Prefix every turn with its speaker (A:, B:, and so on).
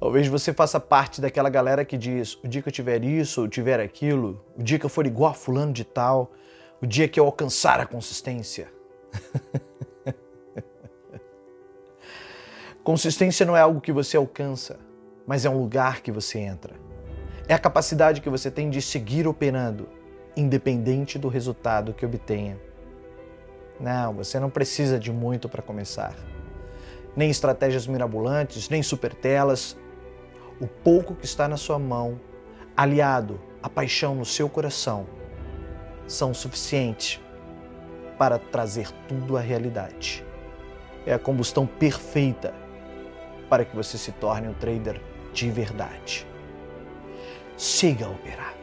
A: Talvez você faça parte daquela galera que diz: o dia que eu tiver isso, ou tiver aquilo, o dia que eu for igual a fulano de tal, o dia que eu alcançar a consistência. consistência não é algo que você alcança, mas é um lugar que você entra. É a capacidade que você tem de seguir operando, independente do resultado que obtenha. Não, você não precisa de muito para começar. Nem estratégias mirabolantes, nem super telas, o pouco que está na sua mão, aliado à paixão no seu coração, são suficientes para trazer tudo à realidade. É a combustão perfeita para que você se torne um trader de verdade. Siga a operar.